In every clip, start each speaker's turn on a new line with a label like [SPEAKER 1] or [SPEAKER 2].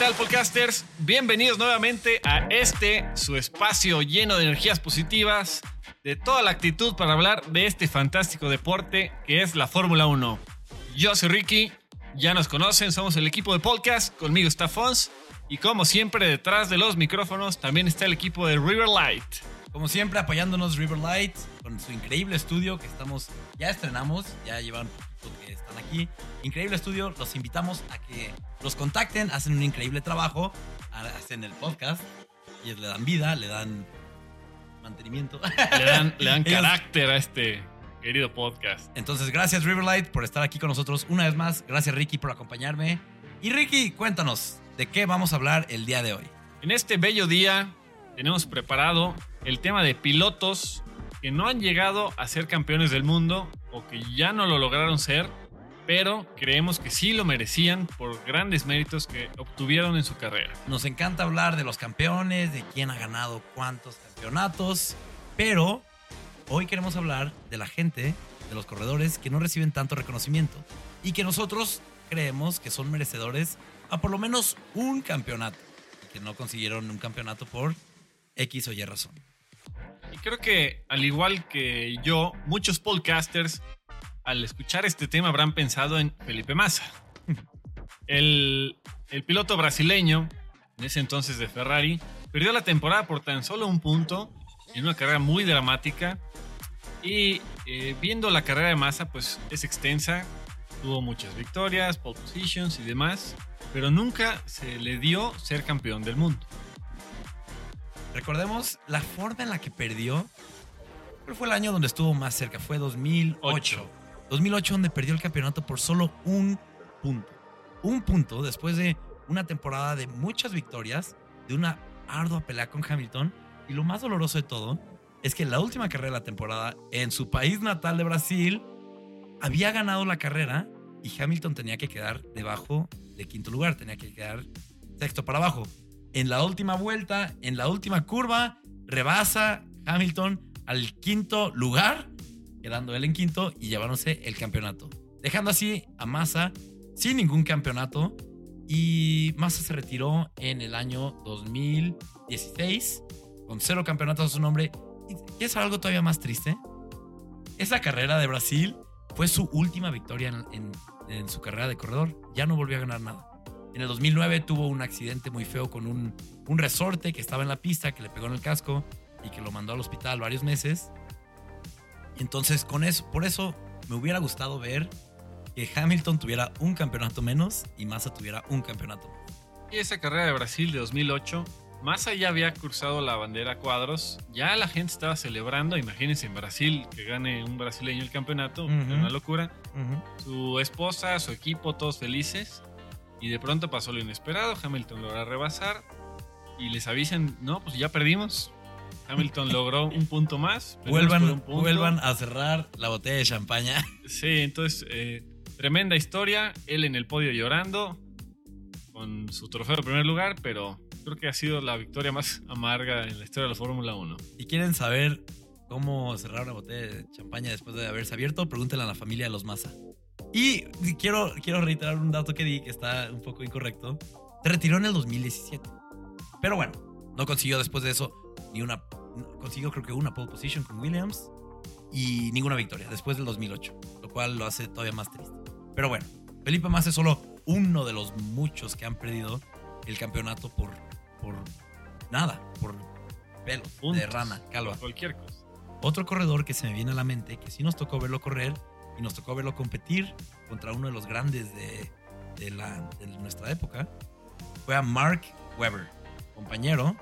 [SPEAKER 1] tal, podcasters? Bienvenidos nuevamente a este, su espacio lleno de energías positivas, de toda la actitud para hablar de este fantástico deporte que es la Fórmula 1. Yo soy Ricky, ya nos conocen, somos el equipo de podcast, conmigo está Fons, y como siempre detrás de los micrófonos también está el equipo de Riverlight.
[SPEAKER 2] Como siempre, apoyándonos Riverlight con su increíble estudio que estamos, ya estrenamos, ya llevan que están aquí. Increíble estudio, los invitamos a que los contacten, hacen un increíble trabajo, hacen el podcast, y le dan vida, le dan mantenimiento.
[SPEAKER 1] Le dan, le dan carácter a este querido podcast.
[SPEAKER 2] Entonces, gracias Riverlight por estar aquí con nosotros una vez más. Gracias Ricky por acompañarme. Y Ricky, cuéntanos, ¿de qué vamos a hablar el día de hoy?
[SPEAKER 1] En este bello día tenemos preparado el tema de pilotos que no han llegado a ser campeones del mundo o que ya no lo lograron ser, pero creemos que sí lo merecían por grandes méritos que obtuvieron en su carrera.
[SPEAKER 2] Nos encanta hablar de los campeones, de quién ha ganado cuántos campeonatos, pero hoy queremos hablar de la gente, de los corredores que no reciben tanto reconocimiento y que nosotros creemos que son merecedores a por lo menos un campeonato y que no consiguieron un campeonato por X o Y razón.
[SPEAKER 1] Y creo que, al igual que yo, muchos podcasters, al escuchar este tema, habrán pensado en Felipe Massa. El, el piloto brasileño, en ese entonces de Ferrari, perdió la temporada por tan solo un punto en una carrera muy dramática. Y eh, viendo la carrera de Massa, pues es extensa, tuvo muchas victorias, pole positions y demás, pero nunca se le dio ser campeón del mundo.
[SPEAKER 2] Recordemos la forma en la que perdió. Pero fue el año donde estuvo más cerca, fue 2008.
[SPEAKER 1] Ocho.
[SPEAKER 2] 2008 donde perdió el campeonato por solo un punto. Un punto después de una temporada de muchas victorias, de una ardua pelea con Hamilton. Y lo más doloroso de todo es que en la última carrera de la temporada, en su país natal de Brasil, había ganado la carrera y Hamilton tenía que quedar debajo de quinto lugar, tenía que quedar sexto para abajo. En la última vuelta, en la última curva, rebasa Hamilton al quinto lugar, quedando él en quinto y llevándose el campeonato. Dejando así a Massa sin ningún campeonato. Y Massa se retiró en el año 2016 con cero campeonatos a su nombre. ¿Y es algo todavía más triste? Esa carrera de Brasil fue su última victoria en, en- su carrera de corredor. Ya no volvió a ganar nada. En el 2009 tuvo un accidente muy feo con un, un resorte que estaba en la pista, que le pegó en el casco y que lo mandó al hospital varios meses. Entonces, con eso, por eso me hubiera gustado ver que Hamilton tuviera un campeonato menos y Massa tuviera un campeonato.
[SPEAKER 1] Y esa carrera de Brasil de 2008, Massa ya había cruzado la bandera a cuadros, ya la gente estaba celebrando, imagínense en Brasil que gane un brasileño el campeonato, una locura. Su esposa, su equipo, todos felices. Y de pronto pasó lo inesperado, Hamilton logra rebasar y les avisan, no, pues ya perdimos. Hamilton logró un punto más.
[SPEAKER 2] Vuelvan,
[SPEAKER 1] un punto.
[SPEAKER 2] vuelvan a cerrar la botella de champaña.
[SPEAKER 1] Sí, entonces, eh, tremenda historia. Él en el podio llorando con su trofeo de primer lugar, pero creo que ha sido la victoria más amarga en la historia de la Fórmula 1.
[SPEAKER 2] Si quieren saber cómo cerrar una botella de champaña después de haberse abierto, pregúntenle a la familia de los Massa. Y quiero, quiero reiterar un dato que di que está un poco incorrecto. Se retiró en el 2017. Pero bueno, no consiguió después de eso ni una. Consiguió creo que una pole position con Williams y ninguna victoria después del 2008, lo cual lo hace todavía más triste. Pero bueno, Felipe Massa es solo uno de los muchos que han perdido el campeonato por, por nada, por pelos de
[SPEAKER 1] Puntos.
[SPEAKER 2] rana, calva.
[SPEAKER 1] Cualquier cosa.
[SPEAKER 2] Otro corredor que se me viene a la mente, que sí nos tocó verlo correr y nos tocó verlo competir contra uno de los grandes de, nuestra época, fue a Mark Webber, compañero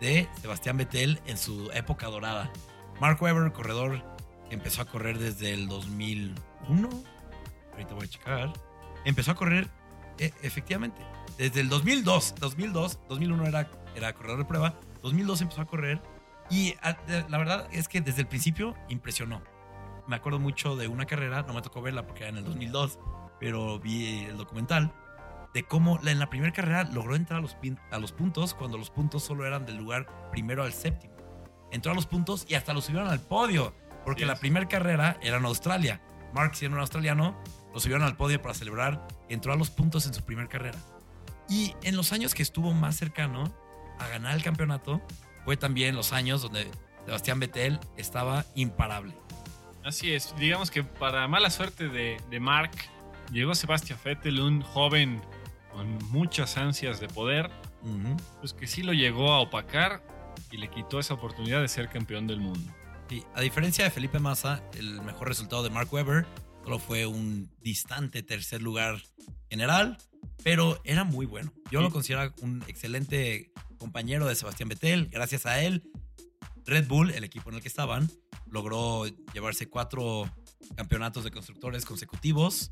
[SPEAKER 2] de Sebastián Vettel en su época dorada. Mark Webber, corredor empezó a correr desde el 2001, ahorita voy a checar, empezó a correr eh, efectivamente desde el 2002, 2002, 2001 era, era corredor de prueba, 2002 empezó a correr y la verdad es que desde el principio impresionó. Me acuerdo mucho de una carrera, no me tocó verla porque era en el 2002, pero vi el documental de cómo en la primera carrera logró entrar a los, a los puntos cuando los puntos solo eran del lugar primero al séptimo. Entró a los puntos y hasta lo subieron al podio, porque la primera carrera era en Australia. Mark, siendo un australiano, lo subieron al podio para celebrar. Entró a los puntos en su primera carrera. Y en los años que estuvo más cercano a ganar el campeonato, fue también los años donde Sebastián Vettel estaba imparable.
[SPEAKER 1] Así es, digamos que para mala suerte de, de Mark, llegó Sebastián Vettel, un joven con muchas ansias de poder, pues que sí lo llegó a opacar y le quitó esa oportunidad de ser campeón del mundo.
[SPEAKER 2] Sí, a diferencia de Felipe Massa, el mejor resultado de Mark Webber solo fue un distante tercer lugar general, pero era muy bueno. Yo
[SPEAKER 1] Sí.
[SPEAKER 2] lo considero un excelente compañero de Sebastián Vettel. Gracias a él, Red Bull, el equipo en el que estaban, logró llevarse cuatro campeonatos de constructores consecutivos.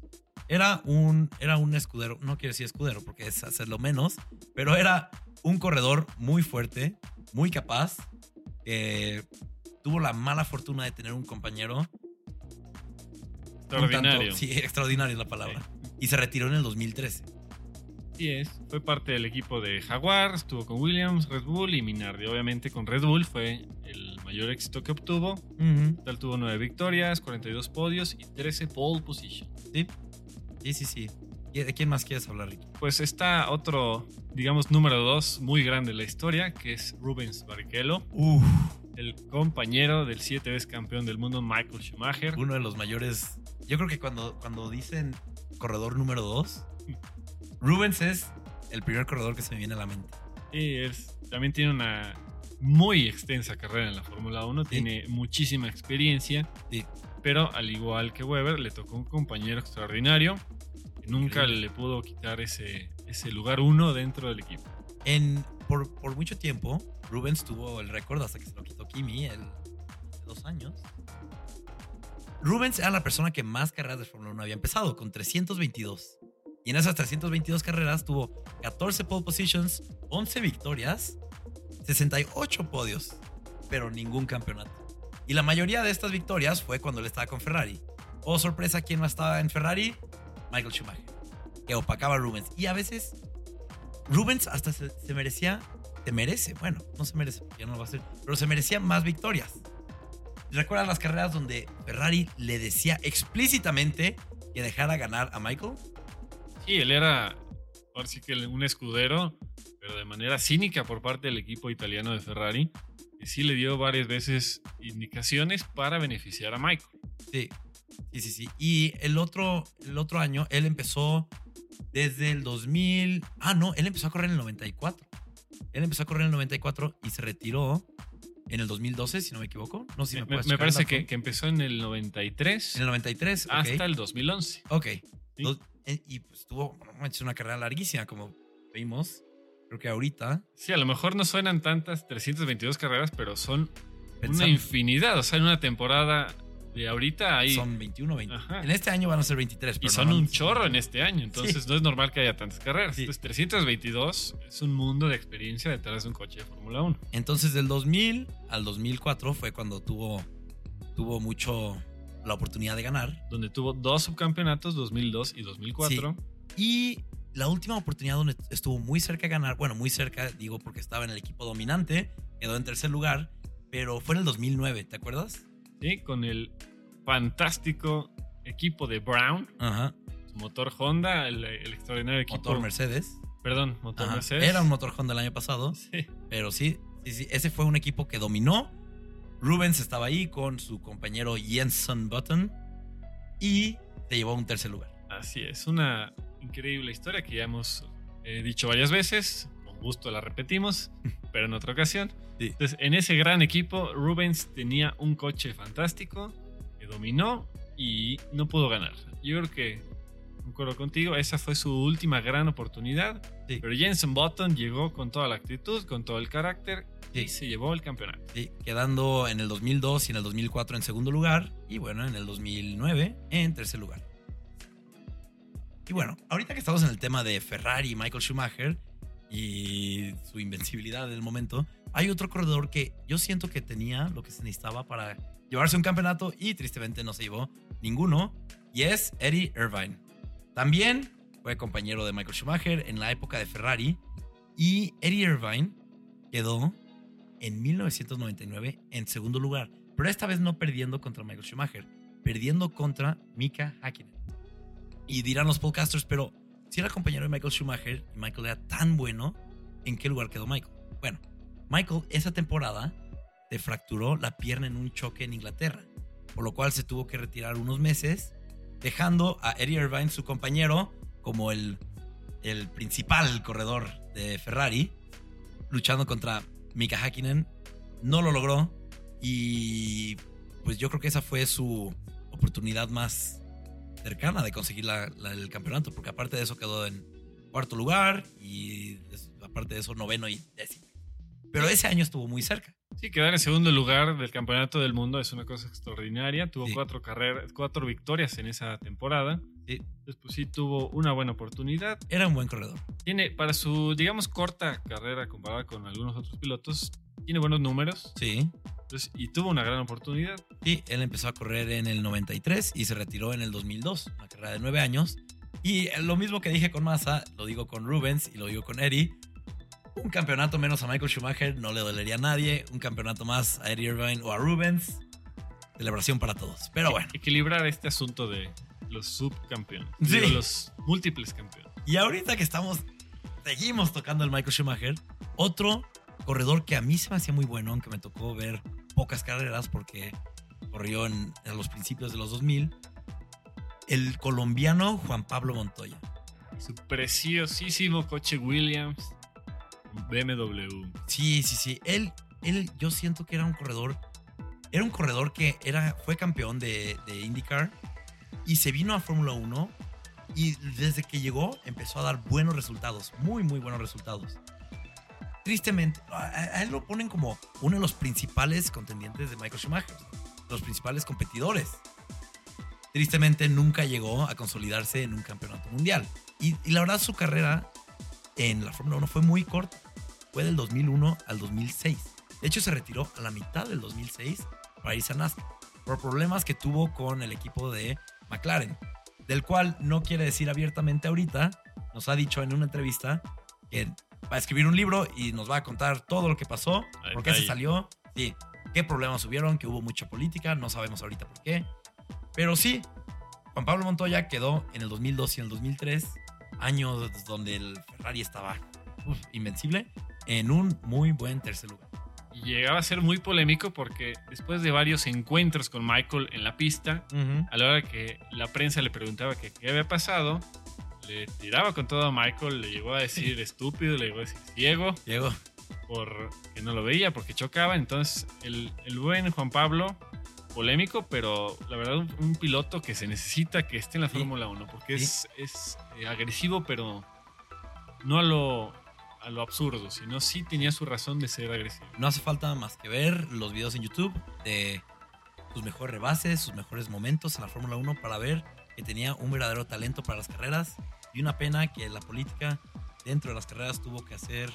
[SPEAKER 2] Era un, era un escudero, no quiero decir escudero porque es hacerlo menos, pero era un corredor muy fuerte, muy capaz, que tuvo la mala fortuna de tener un compañero tanto-
[SPEAKER 1] Extraordinario.
[SPEAKER 2] sí, extraordinario es la palabra. Y se retiró en el 2013.
[SPEAKER 1] Así es, fue parte del equipo de Jaguar, estuvo con Williams, Red Bull y Minardi. Obviamente con Red Bull fue el mayor éxito que obtuvo. Tal tuvo 9 victorias, 42 podios y 13 pole position.
[SPEAKER 2] Sí, sí, sí. sí. ¿Y ¿De quién más quieres hablar, Ricky?
[SPEAKER 1] Pues está otro, digamos, número 2 muy grande en la historia, que es Rubens Barrichello,
[SPEAKER 2] Uf,
[SPEAKER 1] el compañero del 7 veces campeón del mundo Michael Schumacher.
[SPEAKER 2] uno de los mayores. Yo creo que cuando, cuando dicen corredor número 2, Rubens es el primer corredor que se me viene a la mente.
[SPEAKER 1] Y es, también tiene una muy extensa carrera en la Fórmula 1, tiene muchísima experiencia,
[SPEAKER 2] Sí.
[SPEAKER 1] pero al igual que Weber, le tocó un compañero extraordinario que nunca
[SPEAKER 2] Increíble.
[SPEAKER 1] le pudo quitar ese, ese lugar uno dentro del equipo.
[SPEAKER 2] En, por, por mucho tiempo, Rubens tuvo el récord hasta que se lo quitó Kimi, el, hace dos años. Rubens era la persona que más carreras de Fórmula 1 había empezado, con 322. Y en esas 322 carreras tuvo 14 pole positions, 11 victorias, 68 podios, pero ningún campeonato. Y la mayoría de estas victorias fue cuando él estaba con Ferrari. Oh, sorpresa, ¿quién más estaba en Ferrari? Michael Schumacher, que opacaba a Rubens. Y a veces Rubens hasta se, merecía, se merece, bueno, no se merece, ya no lo va a hacer, pero se merecía más victorias. ¿Recuerdas las carreras donde Ferrari le decía explícitamente que dejara ganar a Michael?
[SPEAKER 1] Sí, él era, ahora sí que un escudero, pero de manera cínica por parte del equipo italiano de Ferrari, que sí le dio varias veces indicaciones para beneficiar a Michael.
[SPEAKER 2] Sí, sí, sí, sí. Y el otro, el otro año, él empezó desde el 2000. Ah, no, él empezó a correr en el 94. Él empezó a correr en el 94 y se retiró en el 2012, si no me equivoco. No sé si me,
[SPEAKER 1] Me, me parece que, que empezó en el 93
[SPEAKER 2] En el 93. ok.
[SPEAKER 1] hasta el 2011.
[SPEAKER 2] Ok.
[SPEAKER 1] Sí.
[SPEAKER 2] Eh, y pues tuvo una carrera larguísima, como vimos. Creo que ahorita.
[SPEAKER 1] Sí, a lo mejor no suenan tantas 322 carreras, pero son una
[SPEAKER 2] pensando-
[SPEAKER 1] infinidad. O sea, en una temporada de ahorita hay...
[SPEAKER 2] Son 21, 20.
[SPEAKER 1] Ajá.
[SPEAKER 2] En este año van a ser 23.
[SPEAKER 1] y
[SPEAKER 2] pero
[SPEAKER 1] son un chorro en este año, entonces no es normal que haya tantas carreras.
[SPEAKER 2] Sí.
[SPEAKER 1] Entonces 322 es un mundo de experiencia detrás de un coche de Fórmula 1.
[SPEAKER 2] Entonces, del 2000 al 2004 fue cuando tuvo, tuvo mucho la oportunidad de ganar.
[SPEAKER 1] donde tuvo dos subcampeonatos, 2002 y 2004.
[SPEAKER 2] Y la última oportunidad donde estuvo muy cerca de ganar, bueno, muy cerca, digo porque estaba en el equipo dominante, quedó en tercer lugar, pero fue en el 2009, ¿te acuerdas?
[SPEAKER 1] ¿sí? Con el fantástico equipo de Brown,
[SPEAKER 2] Ajá.
[SPEAKER 1] su motor Honda, el, el extraordinario equipo.
[SPEAKER 2] Motor Mercedes.
[SPEAKER 1] Perdón, motor
[SPEAKER 2] Ajá.
[SPEAKER 1] Mercedes.
[SPEAKER 2] Era un motor Honda el año pasado,
[SPEAKER 1] Sí.
[SPEAKER 2] pero sí, sí, sí, ese fue un equipo que dominó. Rubens estaba ahí con su compañero Jenson Button y se llevó a un tercer lugar.
[SPEAKER 1] Así es, una increíble historia que ya hemos eh, dicho varias veces. Con gusto la repetimos, pero en otra ocasión.
[SPEAKER 2] Sí.
[SPEAKER 1] Entonces, en ese gran equipo, Rubens tenía un coche fantástico que dominó y no pudo ganar. Yo creo que, concuerdo contigo, esa fue su última gran oportunidad.
[SPEAKER 2] Sí.
[SPEAKER 1] Pero Jensen Button llegó con toda la actitud, con todo el carácter
[SPEAKER 2] Sí.
[SPEAKER 1] y se llevó el campeonato.
[SPEAKER 2] Sí, quedando en el 2002 y en el 2004 en segundo lugar y bueno, en el 2009 en tercer lugar. Y bueno, ahorita que estamos en el tema de Ferrari Michael Schumacher y su invencibilidad del momento, hay otro corredor que yo siento que tenía lo que se necesitaba para llevarse un campeonato y tristemente no se llevó ninguno y es Eddie Irvine. También fue compañero de Michael Schumacher en la época de Ferrari y Eddie Irvine quedó en 1999 en segundo lugar, pero esta vez no perdiendo contra Michael Schumacher, perdiendo contra Mika Hakkinen. Y dirán los podcasters, pero si era compañero de Michael Schumacher y Michael era tan bueno, ¿en qué lugar quedó Michael? Bueno, Michael esa temporada se fracturó la pierna en un choque en Inglaterra, por lo cual se tuvo que retirar unos meses, dejando a Eddie Irvine, su compañero, como el, el principal corredor de Ferrari, luchando contra Mika Hakkinen. No lo logró y pues yo creo que esa fue su oportunidad más cercana de conseguir la- la- el campeonato, porque aparte de eso quedó en cuarto lugar y aparte de eso noveno y décimo. Pero ese año estuvo muy cerca.
[SPEAKER 1] Sí, quedar en segundo lugar del campeonato del mundo es una cosa extraordinaria. Tuvo
[SPEAKER 2] Sí.
[SPEAKER 1] cuatro carreras, cuatro victorias en esa temporada.
[SPEAKER 2] Sí.
[SPEAKER 1] Entonces, pues sí tuvo una buena oportunidad.
[SPEAKER 2] Era un buen corredor.
[SPEAKER 1] Tiene, para su, digamos, corta carrera comparada con algunos otros pilotos, tiene buenos números.
[SPEAKER 2] Sí.
[SPEAKER 1] Entonces, y tuvo una gran oportunidad.
[SPEAKER 2] Y él empezó a correr en el 93 y se retiró en el 2002, una carrera de nueve años. Y lo mismo que dije con Massa, lo digo con Rubens y lo digo con Eddie. Un campeonato menos a Michael Schumacher no le dolería a nadie. Un campeonato más a Eddie Irvine o a Rubens. Celebración para todos. Pero bueno.
[SPEAKER 1] Equilibrar este asunto de los subcampeones.
[SPEAKER 2] Sí.
[SPEAKER 1] Digo, los múltiples campeones.
[SPEAKER 2] Y ahorita que estamos, seguimos tocando el Michael Schumacher, otro corredor que a mí se me hacía muy bueno, aunque me tocó ver pocas carreras porque corrió en, en los principios de los 2000, el colombiano Juan Pablo Montoya.
[SPEAKER 1] Su preciosísimo coche Williams BMW.
[SPEAKER 2] Sí, sí, sí. Él, él, yo siento que era un corredor, era un corredor que era, fue campeón de, de IndyCar y se vino a Fórmula 1 y desde que llegó empezó a dar buenos resultados, muy, muy buenos resultados. Tristemente, a, él lo ponen como uno de los principales contendientes de Michael Schumacher, los principales competidores. Tristemente nunca llegó a consolidarse en un campeonato mundial. Y, y la verdad su carrera en la Fórmula 1 fue muy corta fue del 2001 al 2006. De hecho, se retiró a la mitad del 2006 para irse a NASCAR por problemas que tuvo con el equipo de McLaren, del cual no quiere decir abiertamente ahorita. Nos ha dicho en una entrevista que va a escribir un libro y nos va a contar todo lo que pasó,
[SPEAKER 1] A
[SPEAKER 2] por qué se salió, sí, qué problemas hubieron, que hubo mucha política, no sabemos ahorita por qué. Pero sí, Juan Pablo Montoya quedó en el 2002 y en el 2003, años donde el Ferrari estaba uf, invencible, en un muy buen tercer lugar.
[SPEAKER 1] Y llegaba a ser muy polémico porque después de varios encuentros con Michael en la pista, a la hora que la prensa le preguntaba que qué había pasado, le tiraba con todo a Michael, le llegó a decir estúpido, le llegó a decir ciego,
[SPEAKER 2] Diego,
[SPEAKER 1] porque no lo veía, porque chocaba. Entonces, el, el buen Juan Pablo, polémico, pero la verdad, un, un piloto que se necesita que esté en la
[SPEAKER 2] Sí.
[SPEAKER 1] Fórmula 1, porque
[SPEAKER 2] Sí.
[SPEAKER 1] es, es eh, agresivo, pero no a lo, a lo absurdo, sino sí tenía su razón de ser agresivo.
[SPEAKER 2] no hace falta más que ver los videos en YouTube de sus mejores rebases, sus mejores momentos en la Fórmula 1 para ver que tenía un verdadero talento para las carreras y una pena que la política dentro de las carreras tuvo que hacer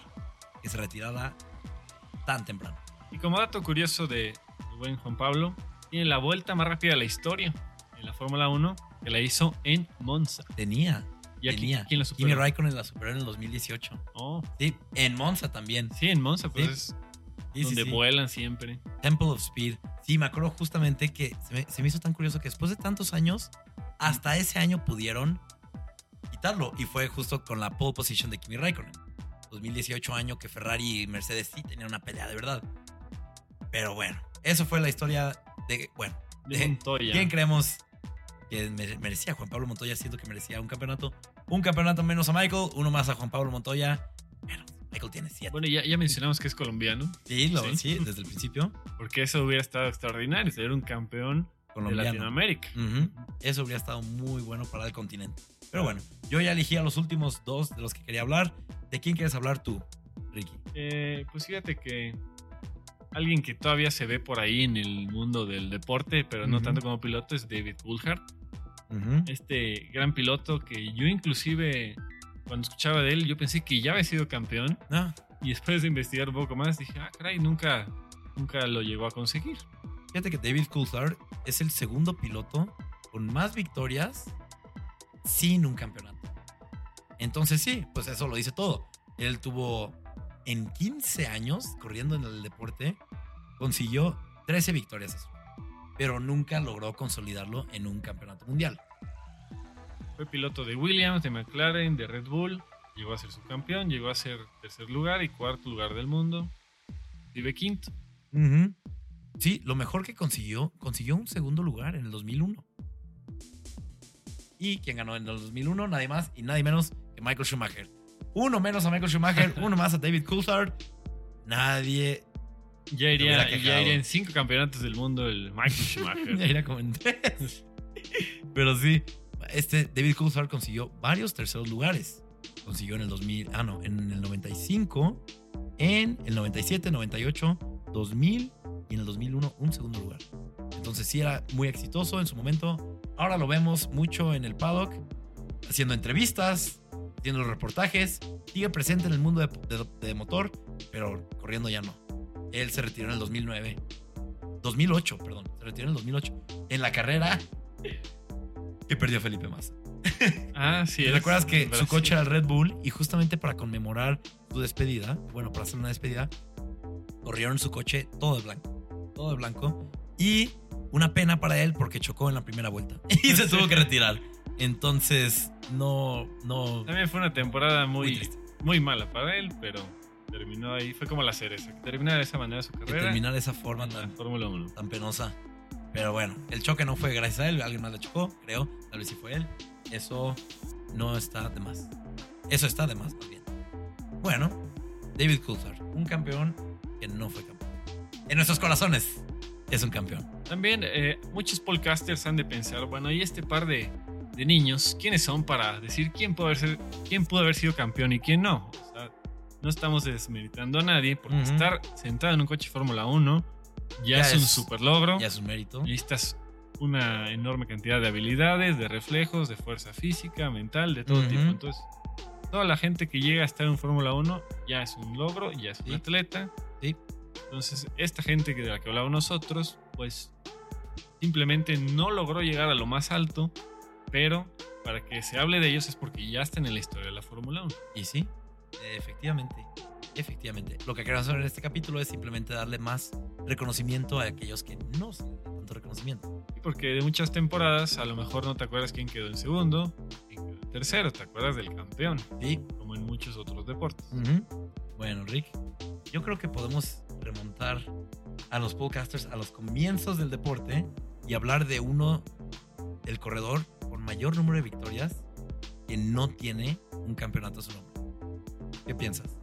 [SPEAKER 2] que se retirara tan temprano.
[SPEAKER 1] Y como dato curioso de el buen Juan Pablo, tiene la vuelta más rápida de la historia en la Fórmula 1, que la hizo en Monza.
[SPEAKER 2] Tenía,
[SPEAKER 1] ¿Y aquí
[SPEAKER 2] tenía.
[SPEAKER 1] quién la
[SPEAKER 2] Kimi
[SPEAKER 1] superó?
[SPEAKER 2] Raikkonen la superó en el 2018.
[SPEAKER 1] Oh,
[SPEAKER 2] Sí, en Monza también.
[SPEAKER 1] sí, en Monza, pues
[SPEAKER 2] Sí.
[SPEAKER 1] es
[SPEAKER 2] sí,
[SPEAKER 1] donde
[SPEAKER 2] sí.
[SPEAKER 1] vuelan siempre.
[SPEAKER 2] Temple of Speed. Sí, me acuerdo justamente que se me, se me hizo tan curioso que después de tantos años, hasta ese año pudieron quitarlo. Y fue justo con la pole position de Kimi Raikkonen. 2018 año que Ferrari y Mercedes sí tenían una pelea de verdad. Pero bueno, eso fue la historia de, bueno,
[SPEAKER 1] De
[SPEAKER 2] de
[SPEAKER 1] Montoya.
[SPEAKER 2] quién creemos que mere- merecía Juan Pablo Montoya. Siento que merecía un campeonato. Un campeonato menos a Michael, uno más a Juan Pablo Montoya. Pero Michael tiene siete.
[SPEAKER 1] Bueno, ya, ya mencionamos que es colombiano,
[SPEAKER 2] sí, lo-
[SPEAKER 1] sí.
[SPEAKER 2] sí, desde el principio.
[SPEAKER 1] porque eso hubiera estado extraordinario, ser un campeón de
[SPEAKER 2] Colombiano.
[SPEAKER 1] Latinoamérica.
[SPEAKER 2] Ujú. Eso habría estado muy bueno para el continente. Pero bueno, yo ya elegí a los últimos dos de los que quería hablar. ¿De quién quieres hablar tú, Ricky?
[SPEAKER 1] Eh, pues fíjate que alguien que todavía se ve por ahí en el mundo del deporte, pero no tanto como piloto, es David Coulthard. Este gran piloto que yo inclusive cuando escuchaba de él, yo pensé que ya había sido campeón
[SPEAKER 2] No,
[SPEAKER 1] y después de investigar un poco más dije, ah, caray, nunca, nunca lo llegó a conseguir.
[SPEAKER 2] Fíjate que David Coulthard es el segundo piloto con más victorias sin un campeonato. Entonces sí, pues eso lo dice todo. Él tuvo en 15 años corriendo en el deporte, consiguió 13 victorias, pero nunca logró consolidarlo en un campeonato mundial.
[SPEAKER 1] Fue piloto de Williams, de McLaren, de Red Bull. Llegó a ser subcampeón, llegó a ser tercer lugar y cuarto lugar del mundo. Vive quinto.
[SPEAKER 2] Sí, lo mejor que consiguió, consiguió un segundo lugar en el 2001. ¿Y quién ganó en el 2001? Nadie más y nadie menos que Michael Schumacher. Uno menos a Michael Schumacher, uno más a David Coulthard. Nadie
[SPEAKER 1] Ya iría, ya iría en cinco campeonatos del mundo el Michael
[SPEAKER 2] ya
[SPEAKER 1] Schumacher.
[SPEAKER 2] era como en tres. Pero sí, este David Coulthard consiguió varios terceros lugares. Consiguió en el 2000, ah no, en el 95, en el 97, 98, 2000 y en el 2001 un segundo lugar. Entonces sí era muy exitoso en su momento. Ahora lo vemos mucho en el paddock, haciendo entrevistas, haciendo reportajes. Sigue presente en el mundo de, de- de motor, pero corriendo ya no. Él se retiró en el 2009. 2008, perdón. Se retiró en el 2008. En la carrera que perdió Felipe Massa.
[SPEAKER 1] Ah, sí.
[SPEAKER 2] ¿Te
[SPEAKER 1] es
[SPEAKER 2] recuerdas que su coche era el Red Bull y justamente para conmemorar su despedida, bueno, para hacer una despedida, corrieron su coche todo de blanco. Todo de blanco. Y una pena para él porque chocó en la primera vuelta y se tuvo que retirar. Entonces, no, no.
[SPEAKER 1] También fue una temporada
[SPEAKER 2] Muy
[SPEAKER 1] muy, muy mala para él, pero terminó ahí. Fue como la cereza. Que termina de esa manera su
[SPEAKER 2] que
[SPEAKER 1] carrera.
[SPEAKER 2] terminar de esa forma tan,
[SPEAKER 1] Fórmula 1.
[SPEAKER 2] tan penosa. Pero bueno, el choque no fue gracias a él, alguien más le chocó, creo. Tal vez sí fue él. Eso no está de más. Eso está de más, más bien. Bueno, David Coulthard, un campeón que no fue campeón. En nuestros corazones es un campeón.
[SPEAKER 1] También eh, muchos podcasters han de pensar, bueno, y este par de, de niños, ¿quiénes son para decir quién pudo, haber ser- quién pudo haber sido campeón y quién no? O sea, no estamos desmeritando a nadie, porque estar sentado en un coche Fórmula 1 ya,
[SPEAKER 2] Ya
[SPEAKER 1] es, un super logro.
[SPEAKER 2] Ya es un mérito.
[SPEAKER 1] Necesitas una enorme cantidad de habilidades, de reflejos, de fuerza física, mental, de todo
[SPEAKER 2] Ujú.
[SPEAKER 1] tipo. Entonces, toda la gente que llega a estar en Fórmula 1 ya es un logro, ya es un atleta.
[SPEAKER 2] Sí.
[SPEAKER 1] Entonces, esta gente de la que hablamos nosotros, pues simplemente no logró llegar a lo más alto, pero para que se hable de ellos es porque ya están en la historia de la Fórmula 1.
[SPEAKER 2] Y sí, efectivamente. Efectivamente. Lo que queremos hacer en este capítulo es simplemente darle más reconocimiento a aquellos que no se les da tanto reconocimiento.
[SPEAKER 1] Y Porque de muchas temporadas a lo mejor no te acuerdas quién quedó en segundo, quién quedó en tercero, te acuerdas del campeón,
[SPEAKER 2] Sí,
[SPEAKER 1] como en muchos otros deportes.
[SPEAKER 2] Bueno, Rick, yo creo que podemos remontar a los podcasters a los comienzos del deporte y hablar de uno, el corredor con mayor número de victorias que no tiene un campeonato a su nombre. ¿Qué piensas?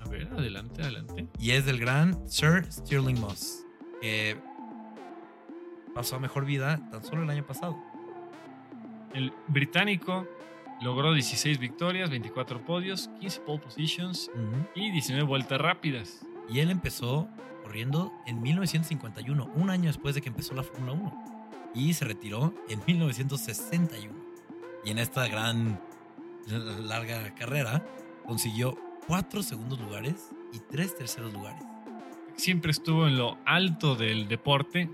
[SPEAKER 1] A ver, adelante, adelante.
[SPEAKER 2] Y es del gran Sir Stirling Moss, que pasó a mejor vida tan solo el año pasado.
[SPEAKER 1] El británico logró 16 victorias, 24 podios, 15 pole positions y 19 vueltas rápidas.
[SPEAKER 2] Y él empezó corriendo en 1951, un año después de que empezó la Fórmula 1. Y se retiró en 1961. Y en esta gran, larga carrera consiguió cuatro segundos lugares y tres terceros lugares.
[SPEAKER 1] Siempre estuvo en lo alto del deporte.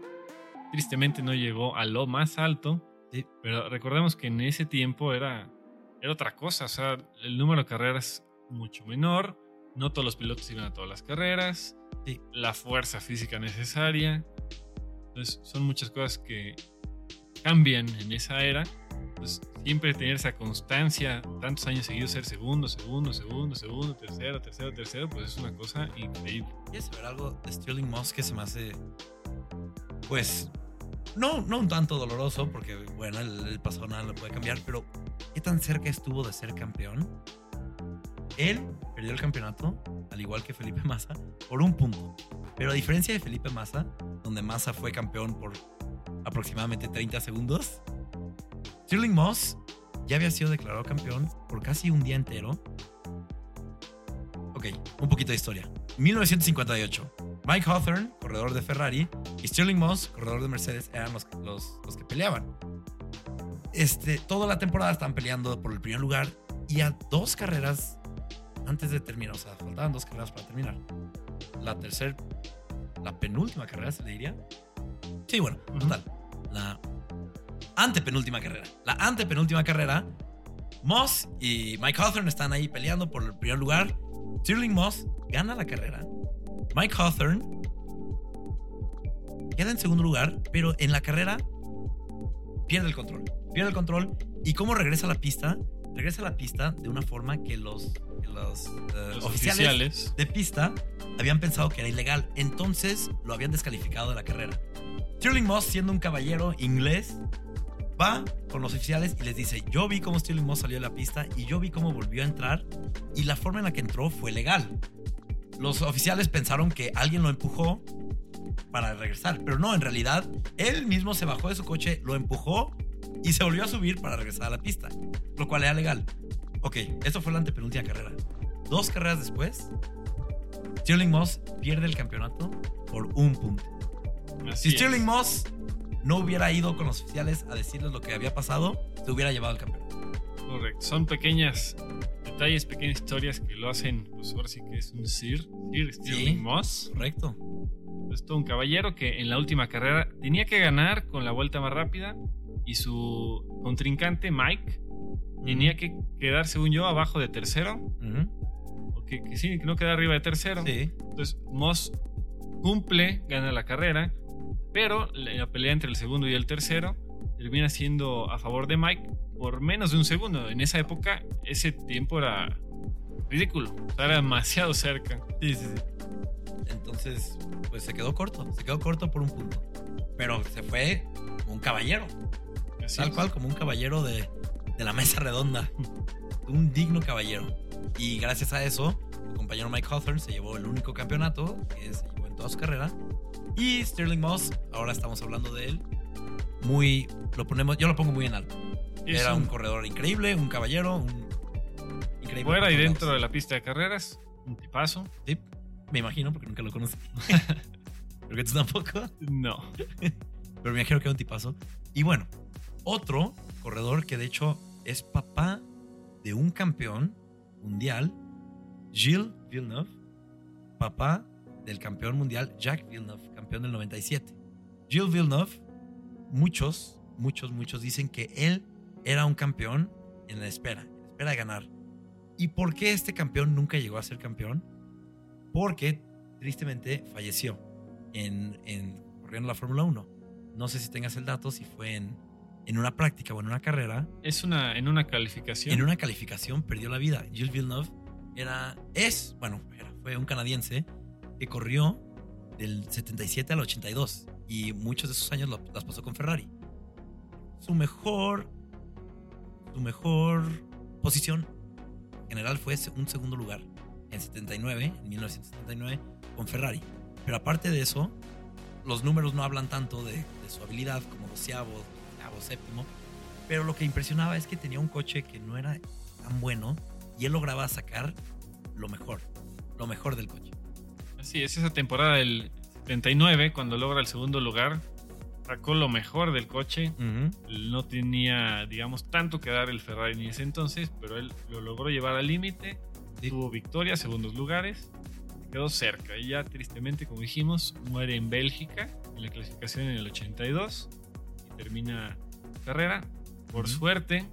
[SPEAKER 1] Tristemente no llegó a lo más alto.
[SPEAKER 2] Sí.
[SPEAKER 1] Pero recordemos que en ese tiempo era, era otra cosa. O sea, el número de carreras mucho menor. No todos los pilotos iban a todas las carreras.
[SPEAKER 2] Sí.
[SPEAKER 1] La fuerza física necesaria. Entonces, son muchas cosas que cambian en esa era. Pues siempre tener esa constancia, tantos años seguidos, ser segundo, segundo, segundo, segundo, tercero, tercero, tercero, pues es una cosa increíble.
[SPEAKER 2] ¿Quieres saber algo de Stirling Moss que se me hace, pues, no, no un tanto doloroso, porque, bueno, el, el pasado nada lo puede cambiar, pero ¿qué tan cerca estuvo de ser campeón? Él perdió el campeonato, al igual que Felipe Massa, por un punto. Pero a diferencia de Felipe Massa, donde Massa fue campeón por aproximadamente 30 segundos, Stirling Moss ya había sido declarado campeón por casi un día entero. Ok, un poquito de historia. 1958. Mike Hawthorne, corredor de Ferrari, y Stirling Moss, corredor de Mercedes, eran los, los- los que peleaban. Este, toda la temporada estaban peleando por el primer lugar y a dos carreras antes de terminar, o sea, faltaban dos carreras para terminar. La tercera, la penúltima carrera, se le diría. Sí, bueno,
[SPEAKER 1] Ujú.
[SPEAKER 2] total. La antepenúltima carrera. La antepenúltima carrera, Moss y Mike Hawthorne están ahí peleando por el primer lugar. Stirling Moss gana la carrera. Mike Hawthorne queda en segundo lugar, pero en la carrera pierde el control. Pierde el control ¿Y cómo regresa a la pista? Regresa a la pista de una forma que los, los, eh,
[SPEAKER 1] Los
[SPEAKER 2] oficiales,
[SPEAKER 1] oficiales.
[SPEAKER 2] de pista habían pensado que era ilegal. Entonces lo habían descalificado de la carrera. Stirling Moss, siendo un caballero inglés, va con los oficiales y les dice, yo vi cómo Stirling Moss salió de la pista y yo vi cómo volvió a entrar y la forma en la que entró fue legal. Los oficiales pensaron que alguien lo empujó para regresar, pero no, en realidad él mismo se bajó de su coche, lo empujó y se volvió a subir para regresar a la pista, lo cual era legal. Ok, eso fue la antepenúltima carrera. Dos carreras después, Stirling Moss pierde el campeonato por un punto.
[SPEAKER 1] Así
[SPEAKER 2] Si Stirling
[SPEAKER 1] es.
[SPEAKER 2] Moss no hubiera ido con los oficiales a decirles lo que había pasado, se hubiera llevado el campeonato.
[SPEAKER 1] Correcto. Son pequeñas detalles, pequeñas historias que lo hacen, pues ahora sí que es un Sir, Sir Stirling
[SPEAKER 2] Sí.
[SPEAKER 1] Moss.
[SPEAKER 2] Correcto.
[SPEAKER 1] Es todo un caballero que en la última carrera tenía que ganar con la vuelta más rápida y su contrincante Mike tenía que quedar, según yo, abajo de tercero. O que, que sí, que no quedar arriba de tercero.
[SPEAKER 2] Sí.
[SPEAKER 1] Entonces Moss cumple, gana la carrera, pero la la pelea entre el segundo y el tercero termina siendo a favor de Mike por menos de un segundo. En esa época, ese tiempo era ridículo. Era demasiado cerca.
[SPEAKER 2] Sí, sí, sí. Entonces, pues se quedó corto. Se quedó corto por un punto. Pero se fue como un caballero.
[SPEAKER 1] Así
[SPEAKER 2] Tal
[SPEAKER 1] es.
[SPEAKER 2] cual, como un caballero de, de la mesa redonda. Un digno caballero. Y gracias a eso, su compañero Mike Hawthorne se llevó el único campeonato que se llevó en toda su carrera. Y Sterling Moss, ahora estamos hablando de él. Muy, lo ponemos, yo lo pongo muy en alto.
[SPEAKER 1] Es
[SPEAKER 2] Era un,
[SPEAKER 1] un-
[SPEAKER 2] corredor increíble, un caballero, un increíble.
[SPEAKER 1] fuera y dentro de la pista de carreras, un tipazo.
[SPEAKER 2] Sí, me imagino porque nunca lo conocí. Creo que tú tampoco.
[SPEAKER 1] No.
[SPEAKER 2] Pero me imagino que era un tipazo. Y bueno, otro corredor que de hecho es papá de un campeón mundial, Gilles Villeneuve, papá del campeón mundial Jacques Villeneuve, campeón del 97. Gilles Villeneuve, muchos, muchos, muchos dicen que él era un campeón en la espera, en la espera de ganar. ¿Y por qué este campeón nunca llegó a ser campeón? Porque tristemente falleció en, en corriendo la Fórmula 1. No sé si tengas el dato, si fue en, en una práctica o en una carrera.
[SPEAKER 1] Es una, en una calificación.
[SPEAKER 2] En una calificación perdió la vida. Gilles Villeneuve era, es, bueno, era, fue un canadiense que corrió del 77 al 82 y muchos de esos años lo- las pasó con Ferrari. Su mejor, su mejor posición general fue un segundo lugar en 79, en 1979, con Ferrari. Pero aparte de eso, los números no hablan tanto de, de su habilidad como doceavo, doceavo, séptimo. Pero lo que impresionaba es que tenía un coche que no era tan bueno y él lograba sacar lo mejor, lo mejor del coche.
[SPEAKER 1] Así es, esa temporada del 79, cuando logra el segundo lugar, sacó lo mejor del coche. No tenía, digamos, tanto que dar el Ferrari en ese entonces, pero él lo logró llevar al límite.
[SPEAKER 2] Sí.
[SPEAKER 1] Tuvo victorias, segundos lugares. Quedó cerca y ya tristemente, como dijimos, muere en Bélgica en la clasificación en el 82 y termina carrera. Por
[SPEAKER 2] Ujú.
[SPEAKER 1] suerte,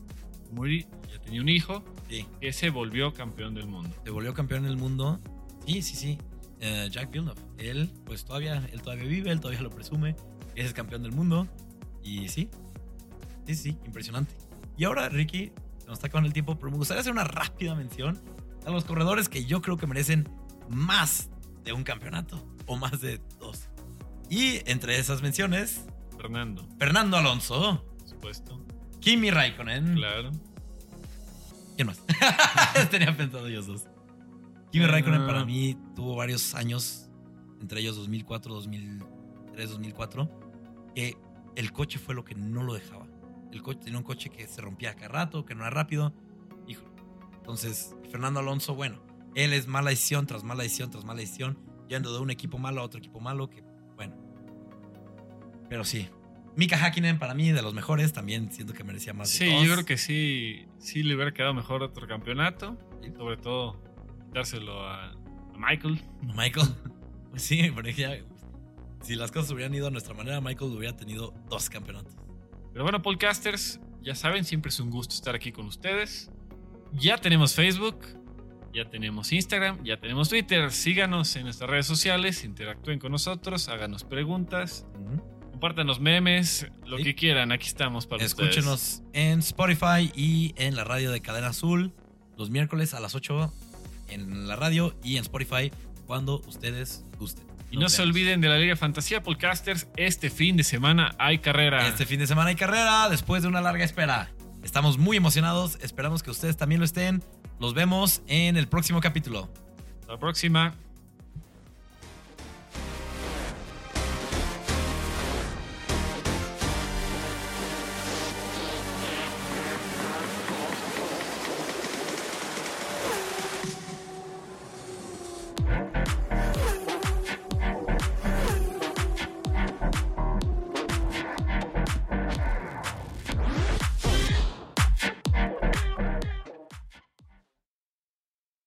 [SPEAKER 1] Muri ya tenía un hijo
[SPEAKER 2] Sí.
[SPEAKER 1] que se volvió campeón del mundo.
[SPEAKER 2] Se volvió campeón del mundo. Sí, sí, sí. Eh, Jack Villeneuve. Él, pues todavía, él todavía vive, él todavía lo presume. Es campeón del mundo. Y sí, sí, sí, impresionante. Y ahora, Ricky, nos está acabando el tiempo, pero me gustaría hacer una rápida mención a los corredores que yo creo que merecen más de un campeonato o más de dos. Y entre esas menciones,
[SPEAKER 1] Fernando,
[SPEAKER 2] Fernando Alonso,
[SPEAKER 1] supuesto.
[SPEAKER 2] Kimi Raikkonen.
[SPEAKER 1] Claro.
[SPEAKER 2] ¿Quién más? Tenía pensado ellos dos. Kimi
[SPEAKER 1] Ah.
[SPEAKER 2] Raikkonen para mí tuvo varios años, entre ellos 2004, 2003, 2004, que el coche fue lo que no lo dejaba. El coche tenía un coche que se rompía cada rato, que no era rápido. Híjole. Entonces, Fernando Alonso, bueno, él es mala decisión tras mala decisión tras mala decisión, yendo de un equipo malo a otro equipo malo, que bueno. Pero sí. Mika Hakkinen para mí de los mejores, también siento que merecía más. de
[SPEAKER 1] Sí,
[SPEAKER 2] todos.
[SPEAKER 1] yo creo que sí, sí le hubiera quedado mejor otro campeonato.
[SPEAKER 2] Sí.
[SPEAKER 1] Sobre todo dárselo a, a Michael.
[SPEAKER 2] Michael. Pues sí, porque ya, si las cosas hubieran ido a nuestra manera, Michael hubiera tenido dos campeonatos.
[SPEAKER 1] Pero bueno, podcasters, ya saben, siempre es un gusto estar aquí con ustedes. Ya tenemos Facebook, ya tenemos Instagram, ya tenemos Twitter. Síganos en nuestras redes sociales, interactúen con nosotros, háganos preguntas, Compártanos memes, lo
[SPEAKER 2] Sí.
[SPEAKER 1] que quieran. Aquí estamos para
[SPEAKER 2] Escúchenos
[SPEAKER 1] ustedes.
[SPEAKER 2] en Spotify y en la radio de Cadena Azul los miércoles a las 8 en la radio y en Spotify cuando ustedes gusten.
[SPEAKER 1] Y no se olviden de la Liga Fantasía Podcasters. Este fin de semana hay carrera.
[SPEAKER 2] Este fin de semana hay carrera después de una larga espera. Estamos muy emocionados, esperamos que ustedes también lo estén. Nos vemos en el próximo capítulo.
[SPEAKER 1] La próxima.